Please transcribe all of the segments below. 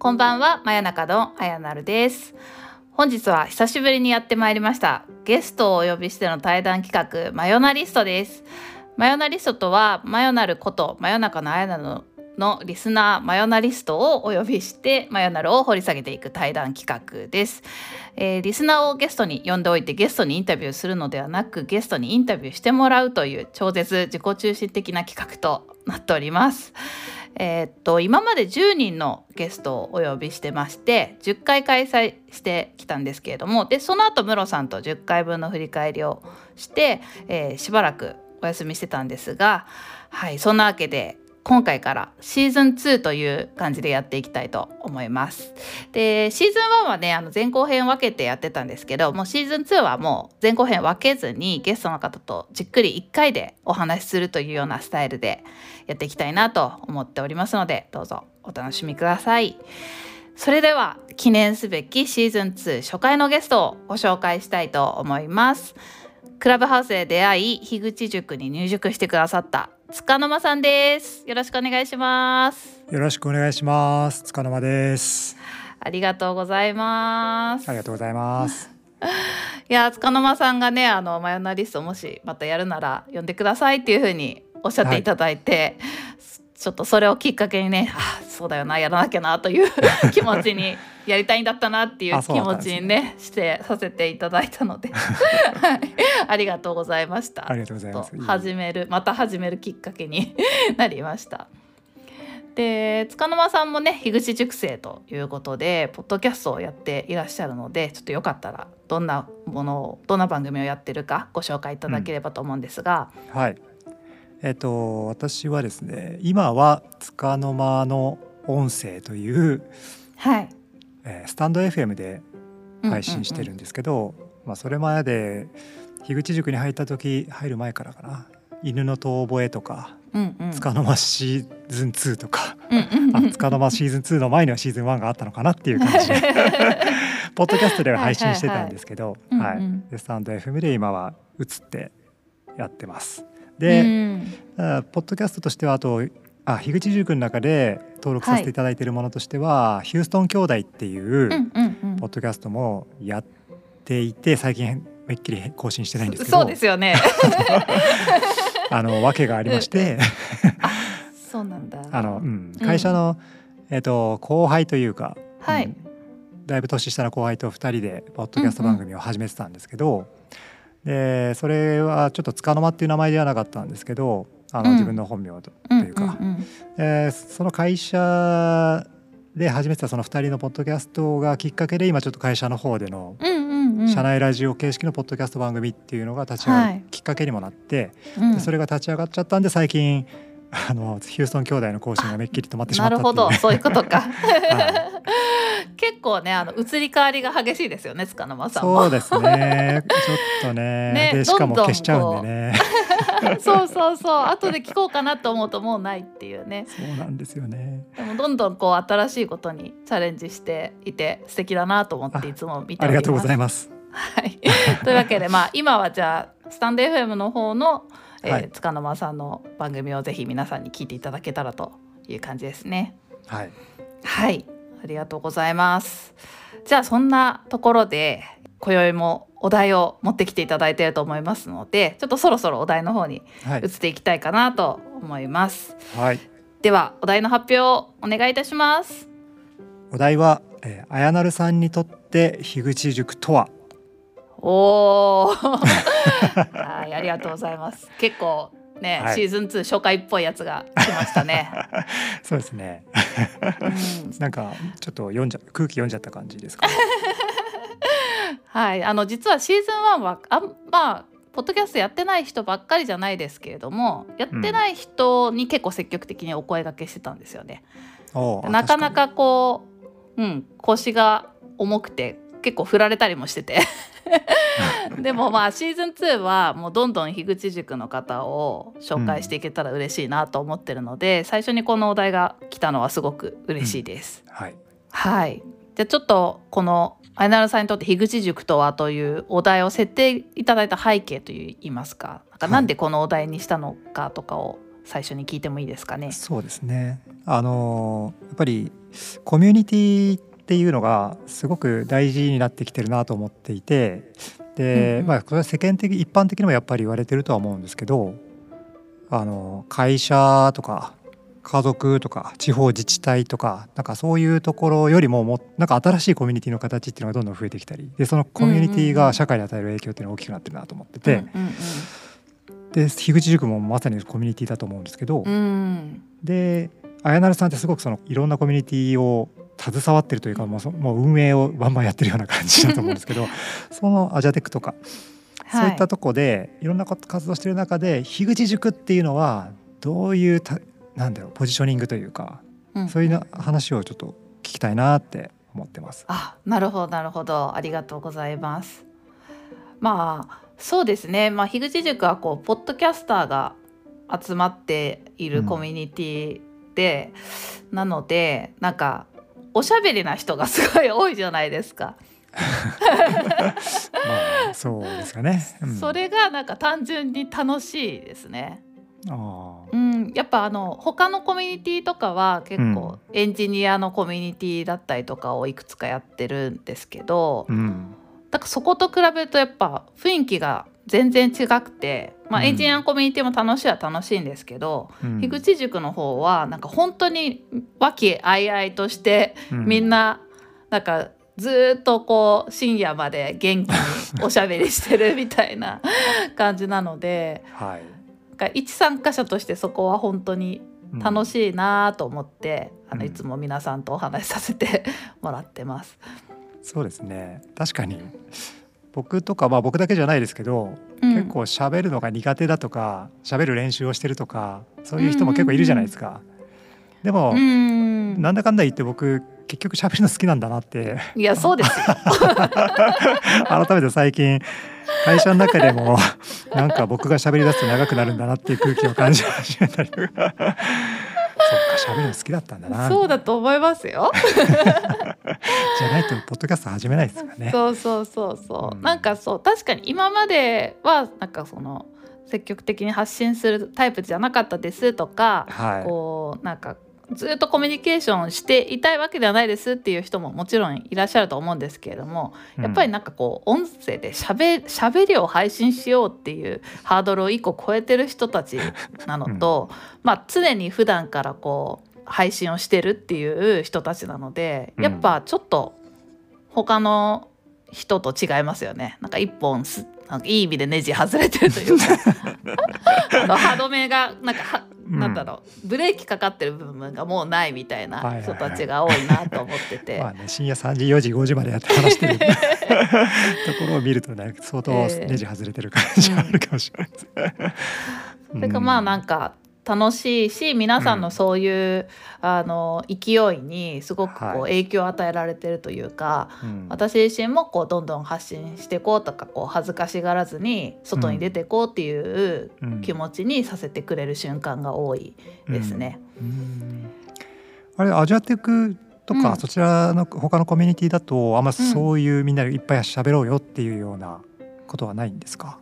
こんばんは、真夜中のあやなるです。本日は久しぶりにやってまいりました。ゲストをお呼びしての対談企画、マヨナリストです。マヨナリストとは、マヨナルこと真夜中のあやなるのリスナーマヨナリストをお呼びしてマヨナルを掘り下げていく対談企画です、えーリスナーをゲストに呼んでおいてゲストにインタビューするのではなくゲストにインタビューしてもらうという超絶自己中心的な企画となっておりますえーっと今まで10人のゲストをお呼びしてまして10回開催してきたんですけれどもでその後ムロさんと10回分の振り返りをして、えーしばらくお休みしてたんですがはいそんなわけで今回からシーズン2という感じでやっていきたいと思います。でシーズン1はねあの前後編分けてやってたんですけどもうシーズン2はもう前後編分けずにゲストの方とじっくり1回でお話しするというようなスタイルでやっていきたいなと思っておりますのでどうぞお楽しみください。それでは記念すべきシーズン2初回のゲストをご紹介したいと思います。クラブハウスで出会い樋口塾に入塾してくださった塚の間さんです。よろしくお願いします。よろしくお願いします。塚沼です。ありがとうございます。ありがとうございます。いや塚の間さんがねあのマヨナリストもしまたやるなら呼んでくださいっていうふうにおっしゃっていただいて、ちょっとそれをきっかけにねあそうだよなやらなきゃなという 気持ちにやりたいんだったなっていう気持ちにねしてさせていただいたので。はい。ありがとうございました。ありがとうございます。始めるまた始めるきっかけに なりました。で塚沼さんもね樋口塾生ということでポッドキャストをやっていらっしゃるのでちょっとよかったらどんなものをどんな番組をやってるかご紹介いただければと思うんですが、はい。えっ、と私はですね、今は塚の間の音声という、はい。えースタンド FM で配信してるんですけど、まあそれまで樋口塾に入った時入る前からかな。犬の遠吠えとか、うんうん。塚の間シーズン2とか、うんうんうん。あ塚の間シーズン2の前にはシーズン1があったのかなっていう感じで ポッドキャストでは配信してたんですけど、スタンド FM で今は映ってやってます。うで、ん。あポッドキャストとしてはあとあ樋口塾の中で登録させていただいているものとしては、ヒューストン兄弟っていううんうんうん。ポッドキャストもやっていて最近めっきり更新してないんですけど。そうですよね。あの訳がありまして。そうなんだ。あの、うん、会社の、えっと後輩というか、はい。うん。だいぶ年下の後輩と2人でポッドキャスト番組を始めてたんですけど、でそれはちょっと束の間っていう名前ではなかったんですけどあの、うん。自分の本名とというか、うその会社で始めてたその2人のポッドキャストがきっかけで今ちょっと会社の方での社内ラジオ形式のポッドキャスト番組っていうのが立ち上がはい。るきっかけにもなって、うそれが立ち上がっちゃったんで最近あのヒューストン兄弟の更新がめっきり止まってしまなったっていう。るほど。そういうことか。は結構ねあの移り変わりが激しいですよね塚の間さんも。そうですね。ちょっとね。ねでしかもどんどん消しちゃうんでね。そうそうそう。後で聞こうかなと思うともうないっていうね。そうなんですよね。でもどんどんこう新しいことにチャレンジしていて素敵だなと思っていつも見ております。ありがとうございます。はい、というわけでまあ今はじゃあスタンド FM の方の、えーはい。塚の間さんの番組をぜひ皆さんに聞いていただけたらという感じですね。はい。はいありがとうございます。じゃあそんなところで今宵もお題を持ってきていただいていると思いますのでちょっとそろそろお題の方にはい移っていきたいかなと思います。はいではお題の発表をお願いいたします。お題は、えー、あやなるさんにとって樋口塾とは？おお はいありがとうございます結構ね、はい。シーズン2初回っぽいやつが来ましたね、そうですね。うん。なんかちょっと読んじゃ空気読んじゃった感じですか、ね、はい。あの実はシーズン1はあんまあポッドキャストやってない人ばっかりじゃないですけれどもやってない人に結構積極的にお声掛けしてたんですよね、おうなかな確かこううん腰が重くて結構振られたりもしてて でもまあシーズン2はもうどんどん樋口塾の方を紹介していけたら嬉しいなと思ってるので、最初にこのお題が来たのはすごく嬉しいです。かにはい。はい。じゃあちょっとこのアイナルさんにとって樋口塾とはというお題を設定いただいた背景といいますかなんかなんでこのお題にしたのかとかを最初に聞いてもいいですかね。そうですね。あのやっぱりコミュニティっていうのがすごく大事になってきてるなと思っていてで、うんうん、まあこれは世間的一般的にもやっぱり言われてるとは思うんですけどあの会社とか家族とか地方自治体とかなんかそういうところよりももなんか新しいコミュニティの形っていうのがどんどん増えてきたりでそのコミュニティが社会に与える影響っていうのが大きくなってるなと思ってて、で樋口塾もまさにコミュニティだと思うんですけど、で綾成さんってすごくそのいろんなコミュニティを携わってるというかもうもう運営をバンバンやってるような感じだと思うんですけど そのアジャテックとか、そういったとこでいろんな活動してる中で樋口塾っていうのはどういうなんだろうポジショニングというか、うん、そういう話をちょっと聞きたいなって思ってます。あなるほどなるほど。ありがとうございます。まあそうですね、まあ、樋口塾はこうポッドキャスターが集まっているコミュニティで、うん、なのでなんかおしゃべりな人がすごい多いじゃないですか。まあそうですかね、うん、それがなんか単純に楽しいですね。あうん、やっぱあの他のコミュニティとかは結構エンジニアのコミュニティだったりとかをいくつかやってるんですけど、うん、だからそこと比べるとやっぱ雰囲気が全然違くて、まあ、エンジニアのコミュニティも楽しいは楽しいんですけど、うん、樋口塾の方はなんか本当に和気あいあいとしてみんななんかずっとこう深夜まで元気におしゃべりしてるみたいな感じなので、はい、か一参加者としてそこは本当に楽しいなと思って、うん、あのいつも皆さんとお話しさせてもらってます。そうですね。確かに僕とかまあ僕だけじゃないですけど、うん、結構喋るのが苦手だとか喋る練習をしてるとかそういう人も結構いるじゃないですか。でも、うん、なんだかんだ言って僕結局喋るの好きなんだなって。いやそうですよ。改めて最近会社の中でもなんか僕が喋り出すと長くなるんだなっていう空気を感じ始めたりそっか喋るの好きだったんだな。そうだと思いますよ。じゃないとポッドキャスト始めないですかね。そうそうそうそう、うん、なんかそう確かに今まではなんかその積極的に発信するタイプじゃなかったですとか、はい、こうなんかずっとコミュニケーションしていたいわけではないですっていう人ももちろんいらっしゃると思うんですけれどもやっぱりなんかこう音声でしゃべりを配信しようっていうハードルを1個超えてる人たちなのと、うん、まあ常に普段からこう配信をしてるっていう人たちなのでやっぱちょっと他の人と違いますよね。なんか一本すなんかいい意味でネジ外れてるというか。歯止めがなんかは、うん、なんだろう。ブレーキかかってる部分がもうないみたいな人たちが多いなと思ってて、まあね、深夜3時4時5時までやって話してる。ところを見るとね相当ネジ外れてる感じがあるかもしれないです、えーうん、それかまあなんか楽しいし皆さんのそういう、うん、あの勢いにすごくこう影響を与えられてるというか、はい、私自身もこうどんどん発信していこうとかこう恥ずかしがらずに外に出ていこうっていう気持ちにさせてくれる瞬間が多いですね。うん。うん、あれアジアテクとか、そちらの他のコミュニティだとあんまそういうみんなでいっぱい喋ろうよっていうようなことはないんですか？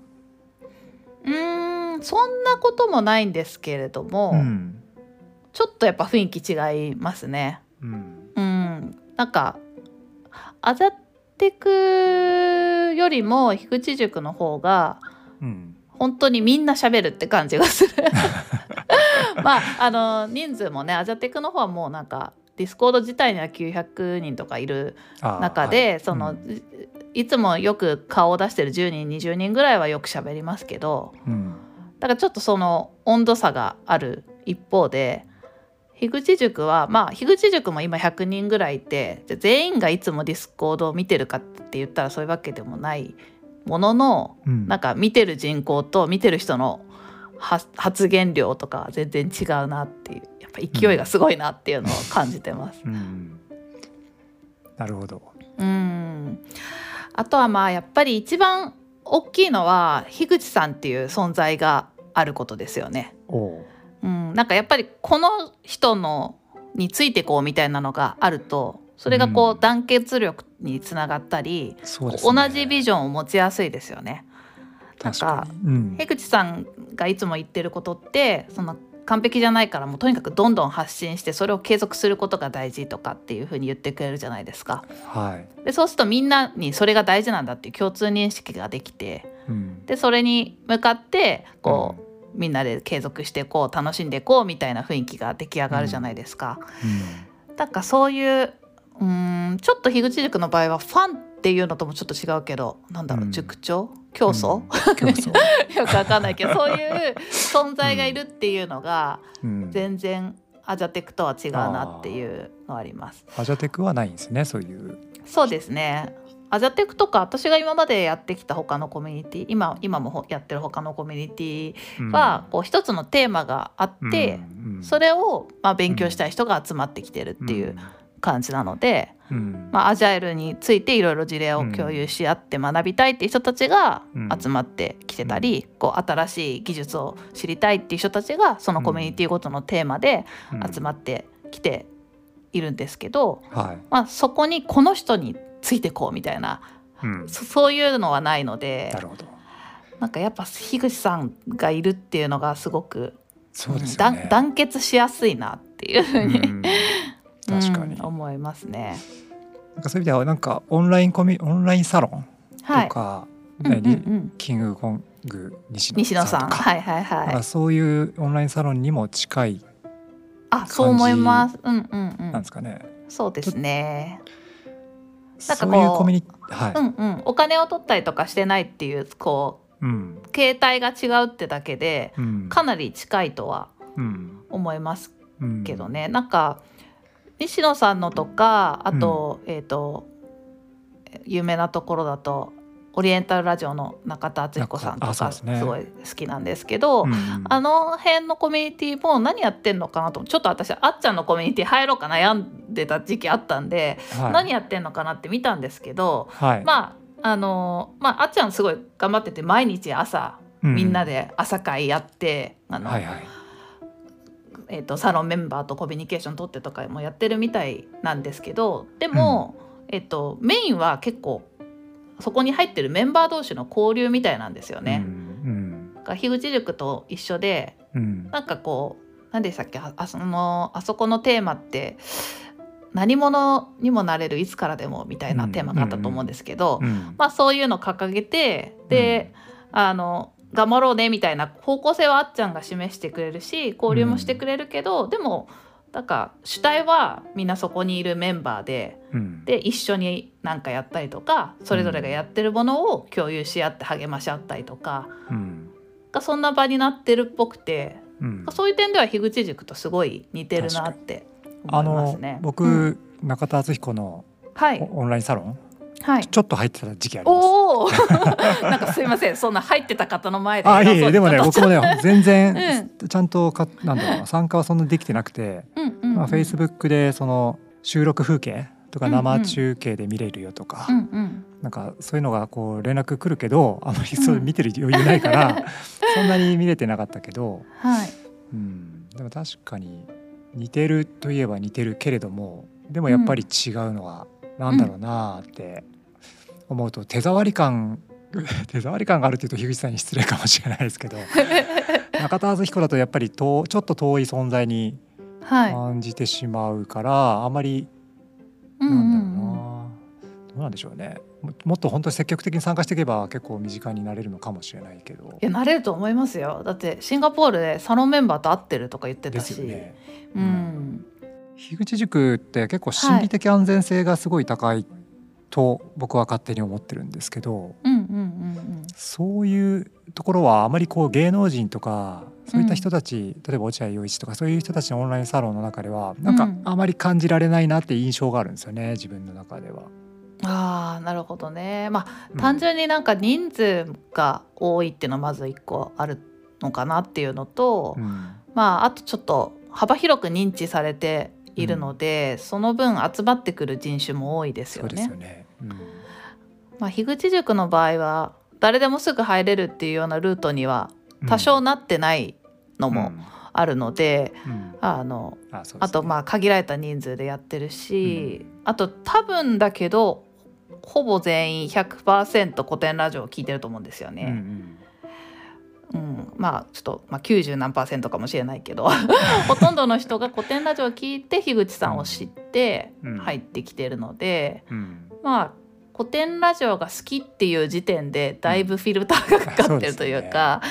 うんそんなこともないんですけれども、うん、ちょっとやっぱ雰囲気違いますね。うん、うん、なんかあざってくよりも樋口塾の方が、うん、本当にみんな喋るって感じがする。まああの人数もねアジャテクの方はもうなんかディスコード自体には900人とかいる中で、はい、その、うん、いつもよく顔を出してる10人20人ぐらいはよく喋りますけど、うん、だからちょっとその温度差がある一方で樋口塾はまあ樋口塾も今100人ぐらいいて全員がいつもディスコードを見てるかって言ったらそういうわけでもないものの、うん、なんか見てる人口と見てる人の発言量とか全然違うなっていうやっぱ勢いがすごいなっていうのを感じてます。うん。うん、なるほど。うん。あとはまあやっぱり一番大きいのは樋口さんっていう存在があることですよね。う。ん、なんかやっぱりこの人のについてこうみたいなのがあるとそれがこう団結力につながったり、うんね、同じビジョンを持ちやすいですよね。なんか、うん、口さんがいつも言ってることってその完璧じゃないからもうとにかくどんどん発信してそれを継続することが大事とかっていうふうに言ってくれるじゃないですか。はい。でそうするとみんなにそれが大事なんだっていう共通認識ができてうん。でそれに向かってこう、みんなで継続していこう楽しんでいこうみたいな雰囲気が出来上がるじゃないですか。なんかそういううーんちょっと樋口塾の場合はファンっていうのともちょっと違うけどなんだろう、うん。塾長？競争、うん。競争よくわかんないけどそういう存在がいるっていうのがうん。全然アジャテクとは違うなっていうのはあります。アジャテクはないんですねそういう。そうですね。アジャテクとか私が今までやってきた他のコミュニティ今今もほやってる他のコミュニティは、こう一つのテーマがあって、それをまあ勉強したい人が集まってきてるっていう感じなので、うん。まあ、アジャイルについていろいろ事例を共有し合って学びたいっていう人たちがうん。集まってきてたり、こう新しい技術を知りたいっていう人たちがそのコミュニティごとのテーマで集まってきているんですけど、はい。まあ、そこにこの人についてこうみたいなうん。そそういうのはないのでなるほど。なんかやっぱ樋口さんがいるっていうのがすごくそうですよね。団結しやすいなっていうふうに、うん確かに。うん思いますね。なんかそういう意味ではなんかオンラインコミオンラインサロンはい、とか、うんうんねうん。キングコング西西野さんとか。はいはいはい。かそういうオンラインサロンにも近いあそう思います。うんうんうん。なんですかね。そうですね。なんかこういうコミュニはい、うんうん。お金を取ったりとかしてないっていうこうん。う形態が違うってだけでうん。かなり近いとはうん。思いますうんけどね、なんか西野さんのとかあと、えっ、と有名なところだとオリエンタルラジオの中田敦彦さんとかですね。すごい好きなんですけど、うんあの辺のコミュニティも何やってんのかなとちょっと私あっちゃんのコミュニティ入ろうか悩んでた時期あったんで、はい。何やってんのかなって見たんですけどはい。まああのまああっちゃんすごい頑張ってて毎日朝みんなで朝会やって、あのはいはいえー、とサロンメンバーとコミュニケーション取ってとかもやってるみたいなんですけどでも、えっとメインは結構そこに入ってるメンバー同士の交流みたいなんですよね。うんが樋口塾と一緒でうん。うんなんかこう何でしたっけああそのあそこのテーマって何者にもなれるいつからでもみたいなテーマがあったと思うんですけど、うんまあそういうのを掲げてで、あの頑張ろうねみたいな方向性はあっちゃんが示してくれるし交流もしてくれるけど、でもなんか主体はみんなそこにいるメンバーでうん。で一緒に何かやったりとかそれぞれがやってるものを共有し合って励まし合ったりとかうん。がそんな場になってるっぽくてうん。そういう点では樋口塾とすごい似てるなって思あいますのね。僕、うん。中田敦彦のはい。オオンラインサロンはい。ちょっと入ってた時期あります。おお なんかすいませんそんな入ってた方の前で。あいえいえでもね僕もね全然ちゃんとかなんだろうな参加はそんなできてなくて、うんまあ、フェイスブックでその収録風景とか生中継で見れるよとか、うんうん。なんかそういうのがこう連絡来るけどあまりそううん見てる余裕ないから、そんなに見れてなかったけど、はい。うん、でも確かに似てるといえば似てるけれどもでもやっぱり違うのはなんだろうなって思うと手触り感 手触り感があるっていうと樋口さんに失礼かもしれないですけど 中田敦彦だとやっぱり遠ちょっと遠い存在にはい。感じてしまうから、あまりうんなんだろうな、うんうんどうなんでしょうね。ももっと本当に積極的に参加していけば結構身近になれるのかもしれないけど。いやなれると思いますよ。だってシンガポールでサロンメンバーと会ってるとか言ってでたし、すよね。うん樋口塾って結構心理的安全性がすごい高いと僕は勝手に思ってるんですけどうんうんうんそういうところはあまりこう芸能人とかそういった人たち、例えば落合陽一とかそういう人たちのオンラインサロンの中ではなんかうんあまり感じられないなって印象があるんですよね自分の中では。うんああなるほどね。まあうん。単純になんか人数が多いっていうのはまず一個あるのかなっていうのと、うんまああとちょっと幅広く認知されているので、その分集まってくる人種も多いですよそうですね。よね。うん。まあ、樋口塾の場合は誰でもすぐ入れるっていうようなルートには多少なってないのもあるので、うん。うんあのね。あとまあ限られた人数でやってるし、あと多分だけどほぼ全員100%古典ラジオを聞いてると思うんですようんうね。んうん。まあちょっと、まあ、90何パーセントかもしれないけど。ほとんどの人が古典ラジオを聞いて樋口さんを知ってうん。入ってきてるので、うん。まあ古典ラジオが好きっていう時点でだいぶフィルターがかかってるというか、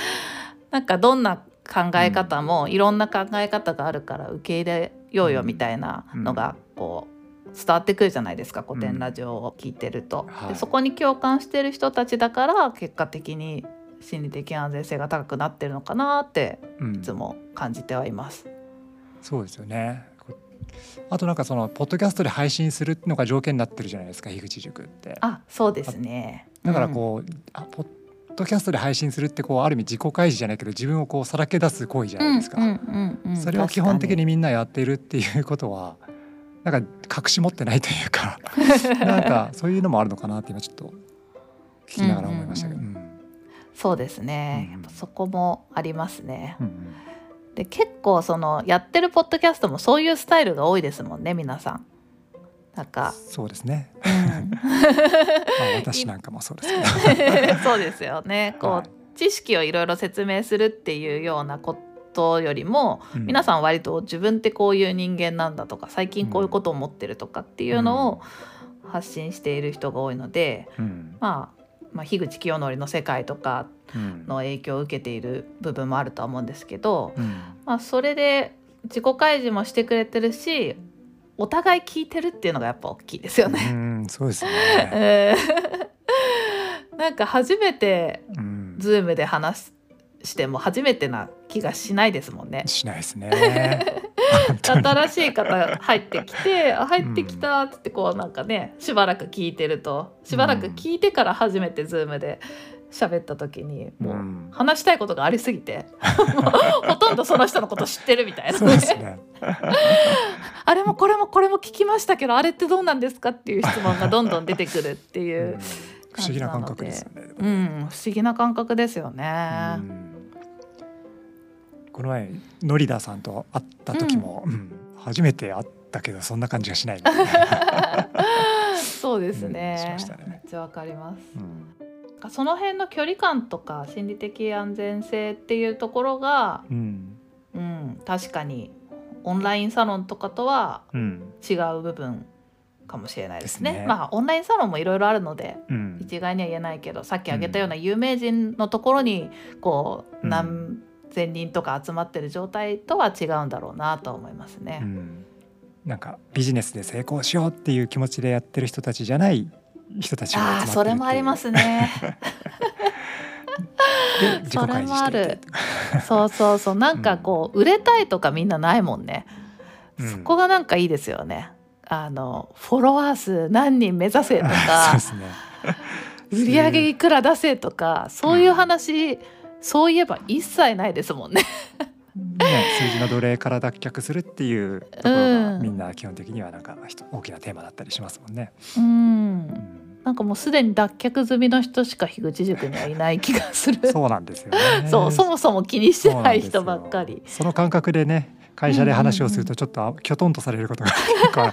なんかどんな考え方もいろんな考え方があるから受け入れようよみたいなのがこう伝わってくるじゃないですか古典ラジオを聞いてると。はい。でそこに共感してる人たちだから結果的に心理的安全性が高くなってるのかなってうん。いつも感じてはいます。そうですよね。こあとなんかそのポッドキャストで配信するのが条件になってるじゃないですか樋口塾って。あそうですね。だからこう、あポッドキャストで配信するってこうある意味自己開示じゃないけど自分をこうさらけ出す行為じゃないですか、うんうんうんうん。それを基本的にみんなやっているっていうことはなんか隠し持ってないというか なんかそういうのもあるのかなって今ちょっと聞きながら思いましたけど。ううんそうですね、うんやっぱそこもありますね。うんで結構そのやってるポッドキャストもそういうスタイルが多いですもんね皆さん。なんか、そうですね、私なんかもそうですけど。そうですよね。こう、はい。知識をいろいろ説明するっていうようなことよりも、うん。皆さん割と自分ってこういう人間なんだとか最近こういうことを思ってるとかっていうのを発信している人が多いので、うん。まあ、まあ樋口清則の世界とかうん。の影響を受けている部分もあるとは思うんですけど、うん。まあ、それで自己開示もしてくれてるしお互い聞いてるっていうのがやっぱ大きいですよね。うんそうですね、え ー なんか初めてうん、ズームで話しても初めてな気がしないですもんね。しないですね 新しい方入ってきて「あ入ってきた」ってこうなんかねしばらく聞いてると。しばらく聞いてから初めてズームで喋った時にもううん。話したいことがありすぎて もうほとんどその人のこと知ってるみたいなね。ね。あれもこれもこれも聞きましたけどあれってどうなんですかっていう質問がどんどん出てくるっていううん。不思議な感覚ですよね。うん、不思議な感覚ですよね。うんこの前ノリダさんと会った時も、うん。初めて会ったけどそんな感じがしない。そうですね,、うんね。めっちゃわかります。うん。その辺の距離感とか心理的安全性っていうところが、うん。うん、確かにオンラインサロンとかとはうん。違う部分かもしれないですね。ですね。まあオンラインサロンもいろいろあるのでうん。一概には言えないけどさっき挙げたような有名人のところにこううん。何千人とか集まってる状態とは違うんだろうなと思いますね。うん。なんかビジネスで成功しようっていう気持ちでやってる人たちじゃない人たちが集それもありますね。で自己開示していてそうそうそう。なんかこう売れたいとかみんなないもんね。うん。そこがなんかいいですよね。あのフォロワー数何人目指せと そうかですね。売り上げいくら出せとか。そういう話、そういえば一切ないですもんね。ね、数字の奴隷から脱却するっていうところが、うんみんな基本的にはなんか大きなテーマだったりしますもんね。うんうんなんかもうすでに脱却済みの人しか樋口塾にはいない気がする。そうなんですよね。そうそもそも気にしてない人ばっかり。その感覚でね会社で話をするとちょっとあきょとんとされることが結構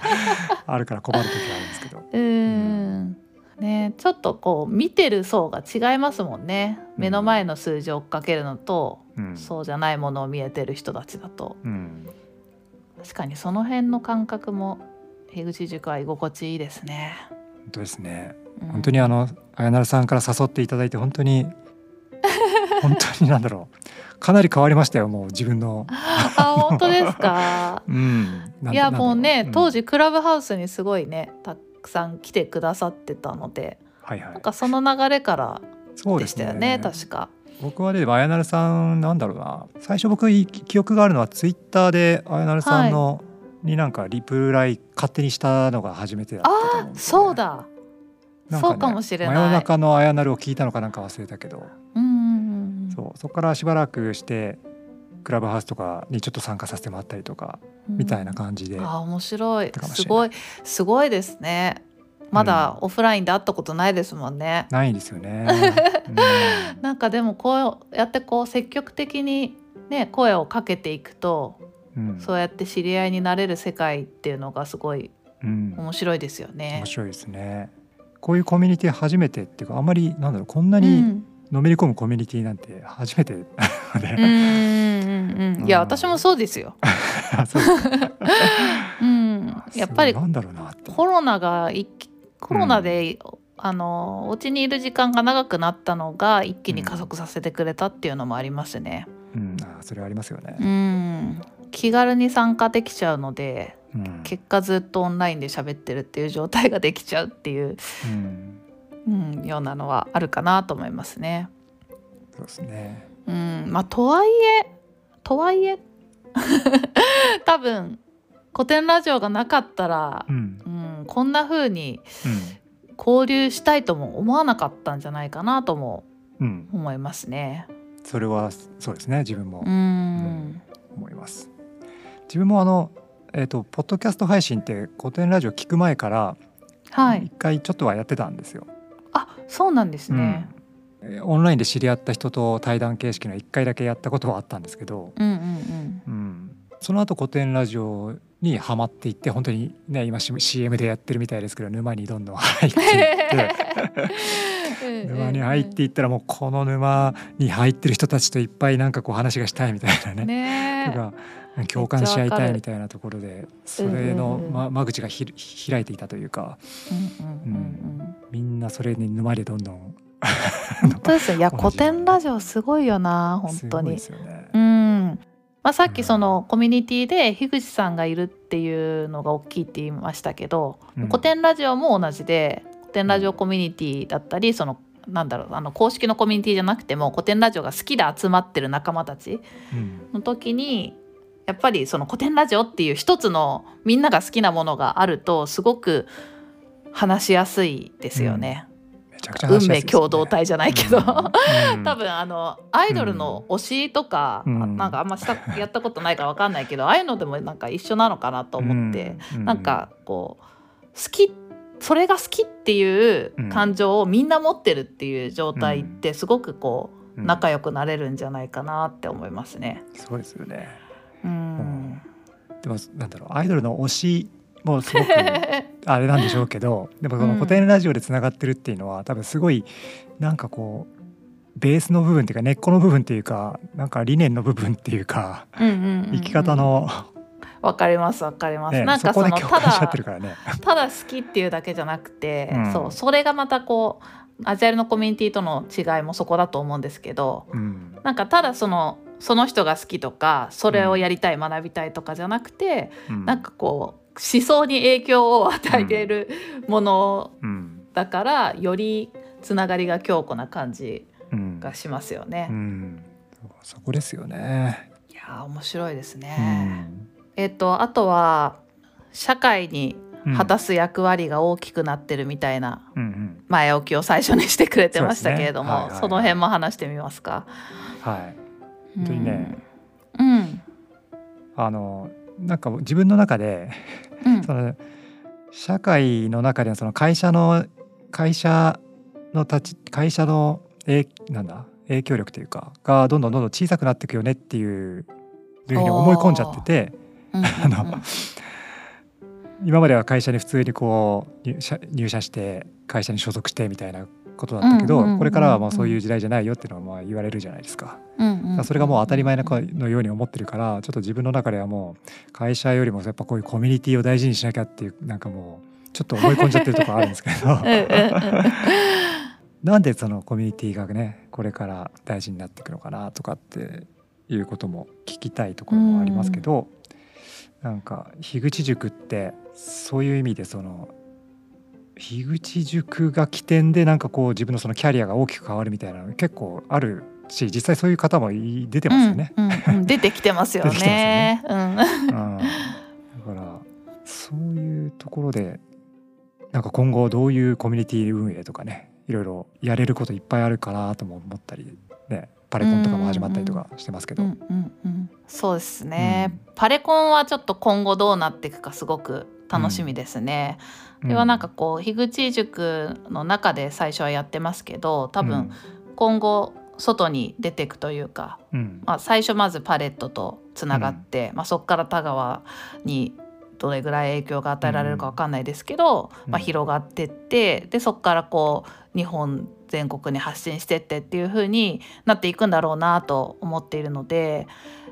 あるから困る時はあるんですけど。うーんねちょっとこう見てる層が違いますもんね。目の前の数字を追っかけるのと、うん。そうじゃないものを見えてる人たちだと。うん。確かにその辺の感覚も樋口塾は居心地いいですね。本当ですね。うん。本当にあの綾成さんから誘っていただいて本当に 本当になんだろう。かなり変わりましたよもう自分の。あ本当ですか？うん、いやもうね、当時、時クラブハウスにすごいねたくさん来てくださってたのではいはい。なんかその流れからそうでしたよね確か。僕はね綾成さんなんだろうな。最初僕い記憶があるのはツイッターで綾成さんの、になんかリプライ勝手にしたのが初めてだったと思うんあそうだ、ねそうかもしれない。真夜中の綾成を聞いたのかなんか忘れたけど、うんうんうんそうそこからしばらくしてクラブハウスとかにちょっと参加させてもらったりとか、うん。みたいな感じで、あ面白い。すごいすごいですね。まだオフラインで会ったことないですもんね、ないですよね。うん。なんかでもこうやってこう積極的にね声をかけていくとうん。そうやって知り合いになれる世界っていうのがすごいうん。面白いですよね。面。白いですね。こういうコミュニティ初めてっていうかあんまりなんだろうこんなうにんのめり込むコミュニティなんて初めて。なのでうんうんうん。いや私もそうですよ。そう。ん、やっぱりそうなんだろうなって。コロナがコロナで、あのお家にいる時間が長くなったのが一気に加速させてくれたっていうのもありますね。うん、あそれはありますよね。う。ん、気軽に参加できちゃうのでうん。結果ずっとオンラインで喋ってるっていう状態ができちゃうっていう、うん、うん、ようなのはあるかなと思いますね。そうですね。うん、まあとはいえとはいえ 多分古典ラジオがなかったらう、ん、うん、こんな風にうん、交流したいとも思わなかったんじゃないかなともうん、思いますね。それはそうですね。自分もうん、思います。自分もあのえっ、とポッドキャスト配信って古典ラジオ聞く前からはい一。回ちょっとはやってたんですよ。あ、そうなんですね。うん。えーオンラインで知り合った人と対談形式の1回だけやったことはあったんですけど、うんうん。うん、その後古典ラジオにはまっていって本当にね今 CM でやってるみたいですけど沼にどんどん入っていってうん。沼に入っていったらもうこの沼に入ってる人たちといっぱいなんかこう話がしたいみたいなねねとか共感し合いたいみたいなところでそれのま間口がひ開いていたというかうんうん。みんなそれに沼でどんどん本当ですよ。いや古典ラジオすごいよな本当に すごいで。すよね。うん。まあ、さっきそのコミュニティで樋口さんがいるっていうのが大きいって言いましたけど、うん。古典ラジオも同じで古典ラジオコミュニティだったりそのなんだろうあの公式のコミュニティじゃなくても古典ラジオが好きで集まってる仲間たちうん。の時にやっぱりその古典ラジオっていう一つのみんなが好きなものがあるとすごく話しやすいですよね。めちゃくちゃ話運命共同体じゃないけど、うん。多分あのアイドルの推しとか、うん。あなんかあんましたやったことないからわかんないけどああいうのでもなんか一緒なのかなと思って、うなんかこう好きそれが好きっていう感情をみんな持ってるっていう状態ってすごくこううん。仲良くなれるんじゃないかなって思いますね。そうですよね。うん、でもなんだろうアイドルの推しもすごく あれなんでしょうけどでもその古典ラジオでつながってるっていうのは多分すごいなんかこうベースの部分っていうか根っこの部分っていうかなんか理念の部分っていうかうんうんうんうん生き方の、わかりますわかります。ねなんかそのね。ただ好きっていうだけじゃなくて、うん。そうそれがまたこうアジャイルのコミュニティとの違いもそこだと思うんですけどうん。なんかただそのその人が好きとかそれをやりたい、学びたいとかじゃなくてうん。なんかこう思想に影響を与えているものうんだからよりつながりが強固な感じうん。がしますよね。うん。そこですよね。いやー面白いですうね。ん。えっとあとは社会にうん果たす役割が大きくなってるみたいなうんうん。前置きを最初にしてくれてましたけれどもね。はいはいはい。の辺も話してみますか。はい。本当にね。うん、あのなんか自分の中でうん。その社会の中でのその会社の会社の立ち会社の影なんだ影響力というかがどんどんどんどん小さくなっていくよねっていういうふうに思い込んじゃっててうん。あの今までは会社に普通にこう入社入社して会社に所属してみたいなことだったけど、うんうんうんうんこれからはもうそういう時代じゃないよっていうのはまあ言われるじゃないですか。それがもう当たり前のように思ってるからちょっと自分の中ではもう会社よりもやっぱこういうコミュニティを大事にしなきゃっていうなんかもうちょっと思い込んじゃってるところあるんですけど。うんうんうんなんでそのコミュニティがねこれから大事になっていくのかなとかっていうことも聞きたいところもありますけど、なんか樋口塾ってそういう意味でその樋口塾が起点でなんかこう自分のそのキャリアが大きく変わるみたいなの結構あるし実際そういう方もい出てますよね。うんうんうん。出てきてますよね。うん、だからそういうところでなんか今後どういうコミュニティ運営とかねいろいろやれることいっぱいあるかなとも思ったりねパレコンとかも始まったりとかしてますけど、うんうんうんそうですね、パレコンはちょっと今後どうなっていくかすごく楽しみですね。うん。ではなんかこう樋口塾の中で最初はやってますけど多分今後外に出ていくというか、うん。まあ、最初まずパレットとつながって、まあ、そこから田川にどれぐらい影響が与えられるかわかんないですけど、うん。まあ、広がってってでそこからこう日本全国に発信してってっていう風になっていくんだろうなと思っているので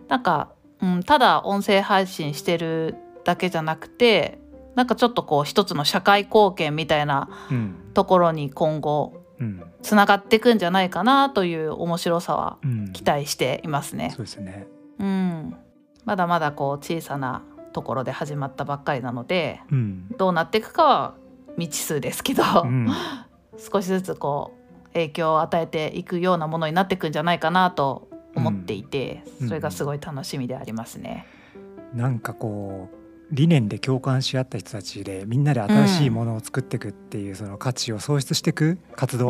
なんか、うん、ただ音声配信してるだけじゃなくてなんかちょっとこう一つの社会貢献みたいなところに今後つながっていくんじゃないかなという面白さは期待していますね。そうですね。うん、まだまだこう小さなところで始まったばっかりなので、うん、どうなっていくかは未知数ですけど、うん、少しずつこう影響を与えていくようなものになっていくんじゃないかなと思っていて、それがすごい楽しみでありますね。なんかこう理念で共感し合った人たちでみんなで新しいものを作っていくっていうその価値を創出していく活動？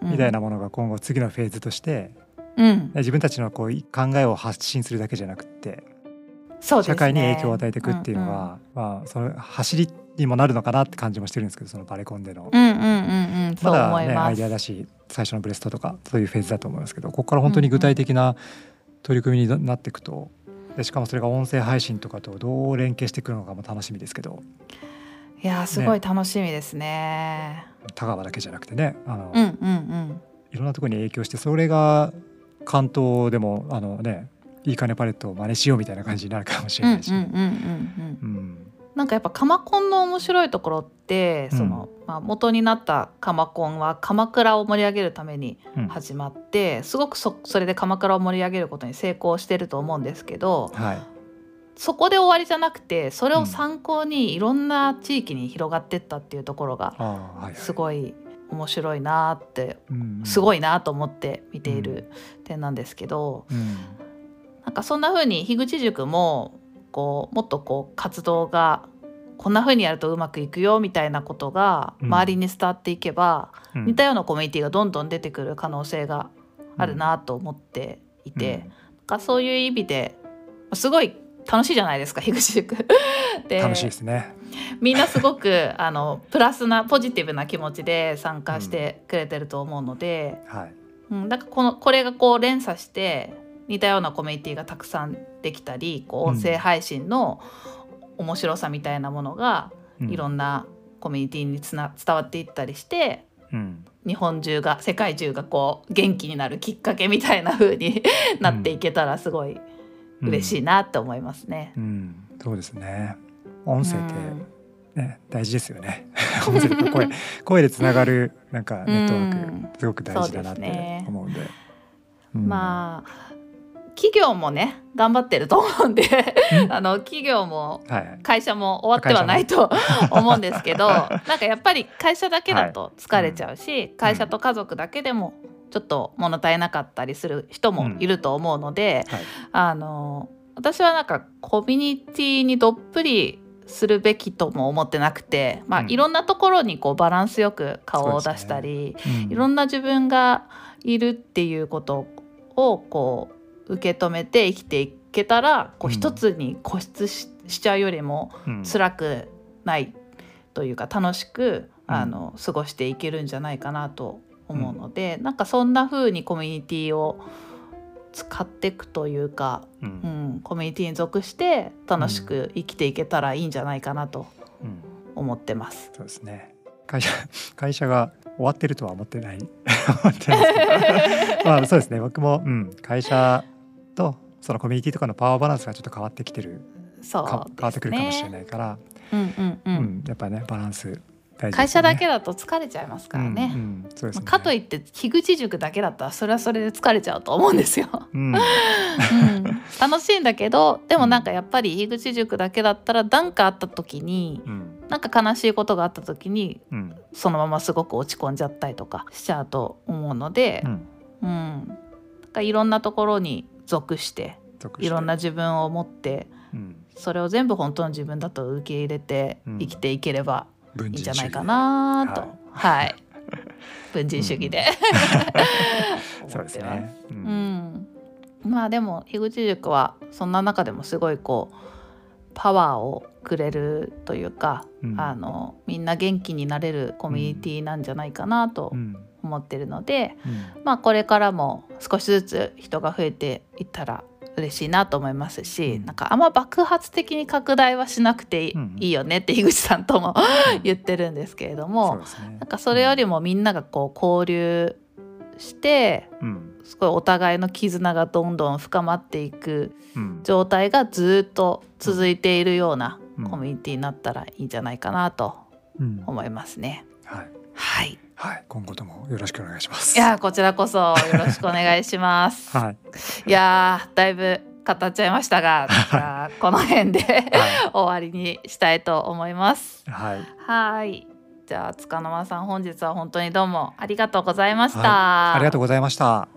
みたいなものが今後次のフェーズとして、うん、自分たちのこう考えを発信するだけじゃなくて、ね、社会に影響を与えていくっていうのは、うんうん、まあ、その走りにもなるのかなって感じもしてるんですけどそのバレコンでの。まだねアイデアだし最初のブレストとかそういうフェーズだと思いますけどここから本当に具体的な取り組みになっていくと。でしかもそれが音声配信とかとどう連携してくるのかも楽しみですけど。いやすごい楽しみですね。田川だけじゃなくてねあの、うんうんうん、いろんなところに影響してそれが関東でもあのねいい金パレットを真似しようみたいな感じになるかもしれないし。なんかやっぱカマコンの面白いところって、うん、そのまあ、元になったカマコンは鎌倉を盛り上げるために始まって、うん、すごくそそれで鎌倉を盛り上げることに成功してると思うんですけど、はい、そこで終わりじゃなくてそれを参考にいろんな地域に広がってったっていうところがすごい面白いなって、すごいなと思って見ている点なんですけど、うん、なんかそんな風に樋口塾もこうもっとこう活動がこんな風にやるとうまくいくよみたいなことが周りに伝わっていけば、うん、似たようなコミュニティがどんどん出てくる可能性があるなと思っていて、うん、そういう意味ですごい楽しいじゃないですか樋口塾 で楽しいですね。みんなすごくあのプラスなポジティブな気持ちで参加してくれてると思うので、うん、はい。うん、だからこのこれがこう連鎖して似たようなコミュニティがたくさんできたりこう音声配信の面白さみたいなものが、いろんなコミュニティにつな伝わっていったりして、うん、日本中が世界中がこう元気になるきっかけみたいな風に なっていけたらすごい嬉しいなって思いますね。うん、うん、そうですね。音声ってね、大事ですよね。音声声 声でつながるなんかネットワークすごく大事だなって思うんで。まあ企業もね頑張ってると思うんであの企業も会社も終わってはないと思うんですけど、なんかやっぱり会社だけだと疲れちゃうし、はい、会社と家族だけでもちょっと物足りなかったりする人もいると思うので、うん。はい、あの私はなんかコミュニティにどっぷりするべきとも思ってなくて、まあ、うん、いろんなところにこうバランスよく顔を出したり、ね。うん、いろんな自分がいるっていうことをこう受け止めて生きていけたらこう一つに固執し,、ちゃうよりも辛くないというか楽しく、あの過ごしていけるんじゃないかなと思うので、うん、なんかそんな風にコミュニティを使っていくというか、うん、うん、コミュニティに属して楽しく生きていけたらいいんじゃないかなと思ってます。うん、そうですね。会社 会社が終わってるとは思ってない。思ってます まあそうですね。僕も、うん、会社とそのコミュニティとかのパワーバランスがちょっと変わってきてるそう、ね、変わってくるかもしれないから、うんうんうん、うん、やっぱねバランスね、会社だけだと疲れちゃいますからね。うんうんね。まあ、かといって樋口塾だけだったらそれはそれで疲れちゃうと思うんですよ。うん、うん、楽しいんだけどでもなんかやっぱり樋口塾だけだったら何かあった時に、うん、なんか悲しいことがあった時に、うん、そのまますごく落ち込んじゃったりとかしちゃうと思うので、うん。うん、かいろんなところに属していろんな自分を持って、うん、それを全部本当の自分だと受け入れて生きていければいいんじゃないかなと、はい、文人主義で。そうですね、うん、まあでも樋口塾はそんな中でもすごいこうパワーをくれるというか、うん、あのみんな元気になれるコミュニティなんじゃないかなと思ってるので、うん、まあこれからも少しずつ人が増えていったら嬉しいなと思いますし、うん。なんかあんま爆発的に拡大はしなくていい,、よねって樋口さんとも 言ってるんですけれどもですね。なんかそれよりもみんながこう交流してうん。すごいお互いの絆がどんどん深まっていくうん。状態がずっと続いているようなうん。コミュニティになったらいいんじゃないかなとうん。思いますね。はい。はい、はい今後ともよろしくお願いしますいやーこちらこそよろしくお願いします。はいいやーだいぶ語っちゃいましたが、じゃあこの辺では終わりにしたいと思います。いはいはい。じゃあ塚の間さん本日は本当にどうもありがとうございました。はありがとうございました